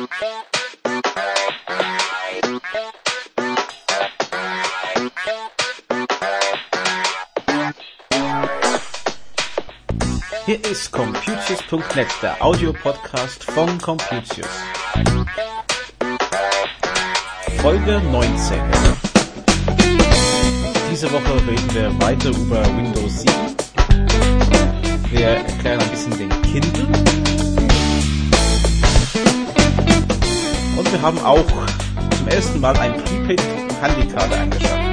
Hier ist Computius.net, der Audiopodcast von Computius. Folge 19. Diese Woche reden wir weiter über Windows 7. Wir erklären ein bisschen den Kindle. Wir haben auch zum ersten Mal ein Prepaid Handykarte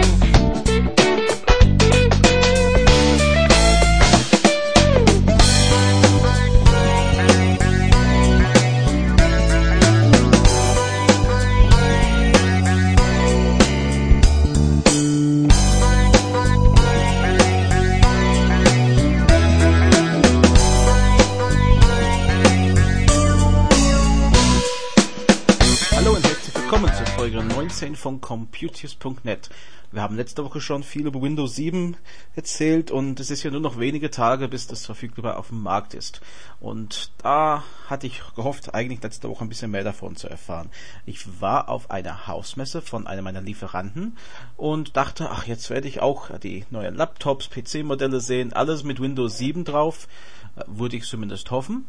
Willkommen zu Folge 19 von Computius.net. Wir haben letzte Woche schon viel über Windows 7 erzählt und es ist ja nur noch wenige Tage, bis das verfügbar auf dem Markt ist. Und da hatte ich gehofft, eigentlich letzte Woche ein bisschen mehr davon zu erfahren. Ich war auf einer Hausmesse von einem meiner Lieferanten und dachte, ach, jetzt werde ich auch die neuen Laptops, PC-Modelle sehen, alles mit Windows 7 drauf. Äh, würde ich zumindest hoffen.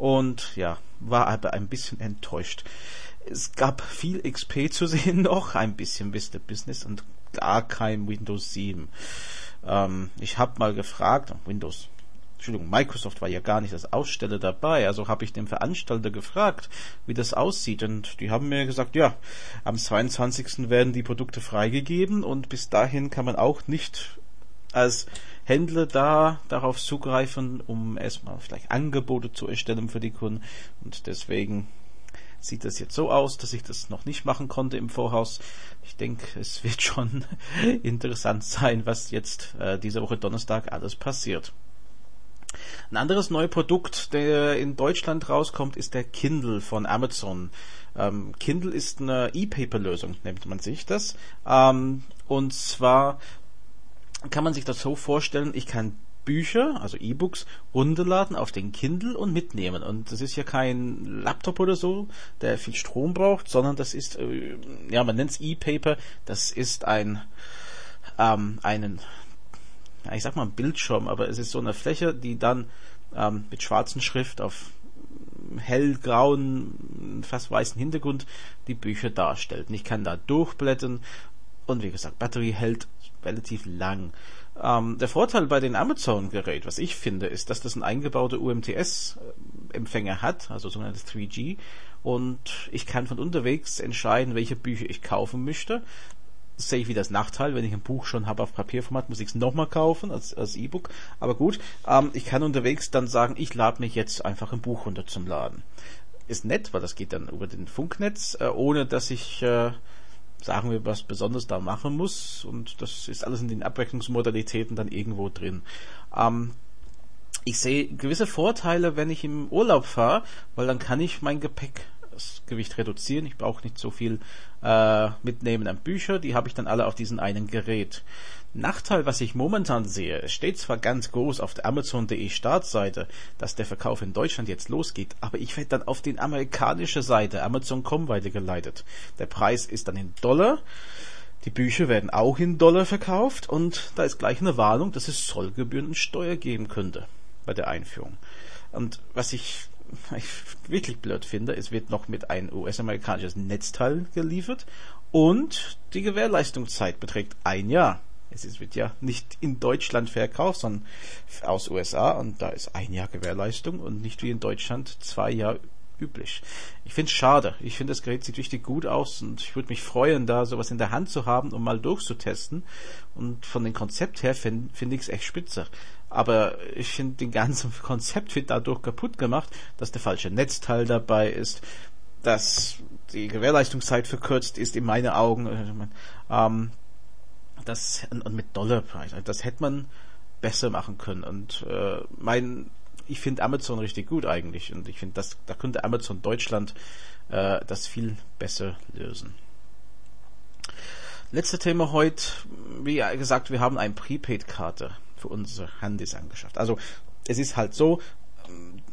Und ja, war aber ein bisschen enttäuscht. Es gab viel XP zu sehen noch, ein bisschen Vista Business und gar kein Windows 7. Ähm, ich habe mal gefragt, Windows, Entschuldigung, Microsoft war ja gar nicht als Aussteller dabei, also habe ich den Veranstalter gefragt, wie das aussieht und die haben mir gesagt, ja, am 22. werden die Produkte freigegeben und bis dahin kann man auch nicht als Händler da darauf zugreifen, um erstmal vielleicht Angebote zu erstellen für die Kunden und deswegen sieht das jetzt so aus, dass ich das noch nicht machen konnte im Voraus. Ich denke, es wird schon interessant sein, was jetzt äh, diese Woche Donnerstag alles passiert. Ein anderes neues Produkt, der in Deutschland rauskommt, ist der Kindle von Amazon. Ähm, Kindle ist eine E-Paper-Lösung, nennt man sich das. Ähm, und zwar kann man sich das so vorstellen, ich kann Bücher, also E-Books, runterladen auf den Kindle und mitnehmen. Und das ist ja kein Laptop oder so, der viel Strom braucht, sondern das ist, äh, ja, man nennt es E-Paper, das ist ein, ähm, einen, ja, ich sag mal Bildschirm, aber es ist so eine Fläche, die dann ähm, mit schwarzen Schrift auf hellgrauen, fast weißen Hintergrund die Bücher darstellt. Und ich kann da durchblättern und wie gesagt, Batterie hält relativ lang. Ähm, der Vorteil bei den Amazon-Gerät, was ich finde, ist, dass das ein eingebauter UMTS-Empfänger hat, also sogenanntes 3G, und ich kann von unterwegs entscheiden, welche Bücher ich kaufen möchte. Das sehe ich wie das Nachteil, wenn ich ein Buch schon habe auf Papierformat, muss ich es nochmal kaufen als, als E-Book. Aber gut, ähm, ich kann unterwegs dann sagen, ich lade mich jetzt einfach ein Buch runter zum Laden. Ist nett, weil das geht dann über den Funknetz, äh, ohne dass ich äh, sagen wir, was besonders da machen muss. Und das ist alles in den Abwechslungsmodalitäten dann irgendwo drin. Ähm, ich sehe gewisse Vorteile, wenn ich im Urlaub fahre, weil dann kann ich mein Gepäckgewicht reduzieren. Ich brauche nicht so viel äh, mitnehmen an Bücher, die habe ich dann alle auf diesem einen Gerät. Nachteil, was ich momentan sehe, steht zwar ganz groß auf der Amazon.de Startseite, dass der Verkauf in Deutschland jetzt losgeht, aber ich werde dann auf die amerikanische Seite Amazon.com weitergeleitet. Der Preis ist dann in Dollar. Die Bücher werden auch in Dollar verkauft und da ist gleich eine Warnung, dass es Zollgebühren und Steuer geben könnte bei der Einführung. Und was ich, ich wirklich blöd finde, es wird noch mit ein US-amerikanisches Netzteil geliefert und die Gewährleistungszeit beträgt ein Jahr es wird ja nicht in Deutschland verkauft, sondern aus USA und da ist ein Jahr Gewährleistung und nicht wie in Deutschland zwei Jahre üblich. Ich finde es schade. Ich finde, das Gerät sieht richtig gut aus und ich würde mich freuen, da sowas in der Hand zu haben, um mal durchzutesten. Und von dem Konzept her finde find ich es echt spitze. Aber ich finde, den ganzen Konzept wird dadurch kaputt gemacht, dass der falsche Netzteil dabei ist, dass die Gewährleistungszeit verkürzt ist in meinen Augen. Ähm, das und mit Dollarpreis, das hätte man besser machen können. Und äh, mein, ich finde Amazon richtig gut eigentlich und ich finde, da könnte Amazon Deutschland äh, das viel besser lösen. Letzte Thema heute, wie gesagt, wir haben eine Prepaid-Karte für unsere Handys angeschafft. Also es ist halt so,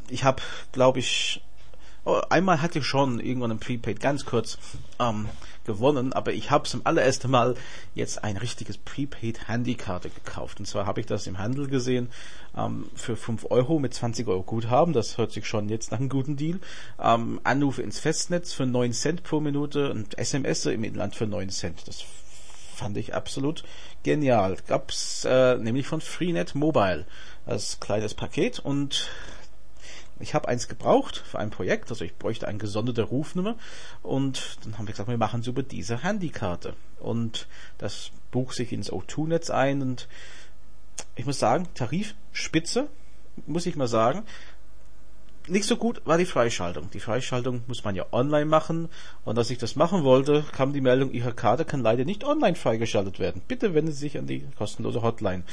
ich habe, glaube ich, Oh, einmal hatte ich schon irgendwann ein Prepaid ganz kurz ähm, gewonnen, aber ich habe zum allerersten Mal jetzt ein richtiges Prepaid Handykarte gekauft. Und zwar habe ich das im Handel gesehen ähm, für 5 Euro mit 20 Euro Guthaben. Das hört sich schon jetzt nach einem guten Deal. Ähm, Anrufe ins Festnetz für 9 Cent pro Minute und SMS im Inland für 9 Cent. Das fand ich absolut genial. Gab's äh, nämlich von Freenet Mobile als kleines Paket und ich habe eins gebraucht für ein Projekt, also ich bräuchte eine gesonderte Rufnummer und dann haben wir gesagt, wir machen es über diese Handykarte und das bucht sich ins O2-Netz ein und ich muss sagen, Tarif spitze, muss ich mal sagen. Nicht so gut war die Freischaltung. Die Freischaltung muss man ja online machen und als ich das machen wollte, kam die Meldung, Ihre Karte kann leider nicht online freigeschaltet werden. Bitte wenden Sie sich an die kostenlose Hotline.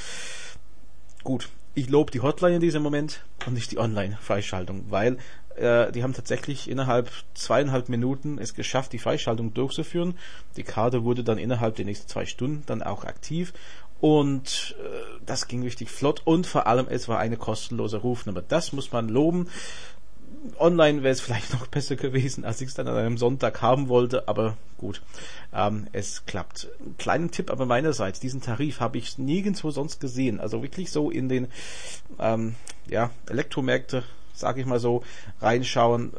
Gut, ich lobe die Hotline in diesem Moment und nicht die Online-Freischaltung, weil äh, die haben tatsächlich innerhalb zweieinhalb Minuten es geschafft, die Freischaltung durchzuführen. Die Karte wurde dann innerhalb der nächsten zwei Stunden dann auch aktiv und äh, das ging richtig flott und vor allem es war eine kostenlose Rufnummer. Das muss man loben. Online wäre es vielleicht noch besser gewesen, als ich es dann an einem Sonntag haben wollte, aber gut, ähm, es klappt. Kleinen Tipp aber meinerseits, diesen Tarif habe ich nirgendwo sonst gesehen. Also wirklich so in den ähm, ja, Elektromärkte, sage ich mal so, reinschauen,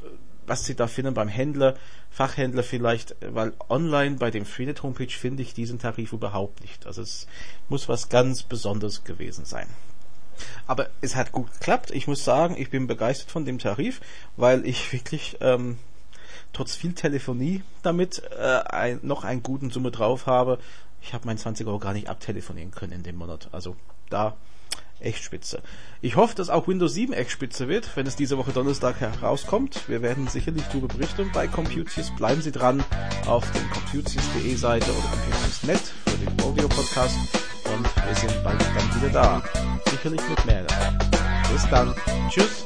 was sie da finden beim Händler, Fachhändler vielleicht, weil online bei dem Freenet Homepage finde ich diesen Tarif überhaupt nicht. Also es muss was ganz Besonderes gewesen sein. Aber es hat gut geklappt. Ich muss sagen, ich bin begeistert von dem Tarif, weil ich wirklich ähm, trotz viel Telefonie damit äh, ein, noch einen guten Summe drauf habe. Ich habe mein 20 Euro gar nicht abtelefonieren können in dem Monat. Also da echt spitze. Ich hoffe, dass auch Windows 7 echt spitze wird, wenn es diese Woche Donnerstag herauskommt. Wir werden sicherlich darüber berichten bei Computius. Bleiben Sie dran auf den computius.de Seite oder computius.net für den Audio Podcast und wir sind bald dann wieder da. Sicherlich mit mehr. Bis dann. Tschüss.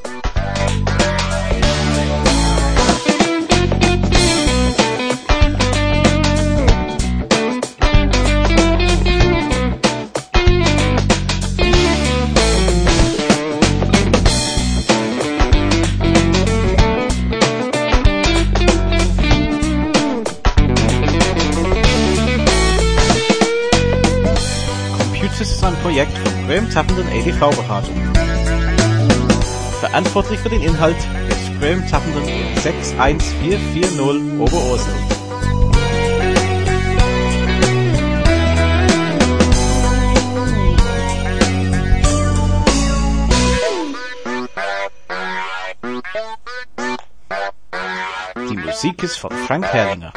Projekt von Graham Tappenden ADV-Beratung. Verantwortlich für den Inhalt ist Graham Tappenden 61440 Oberursel. Die Musik ist von Frank Herrlinger.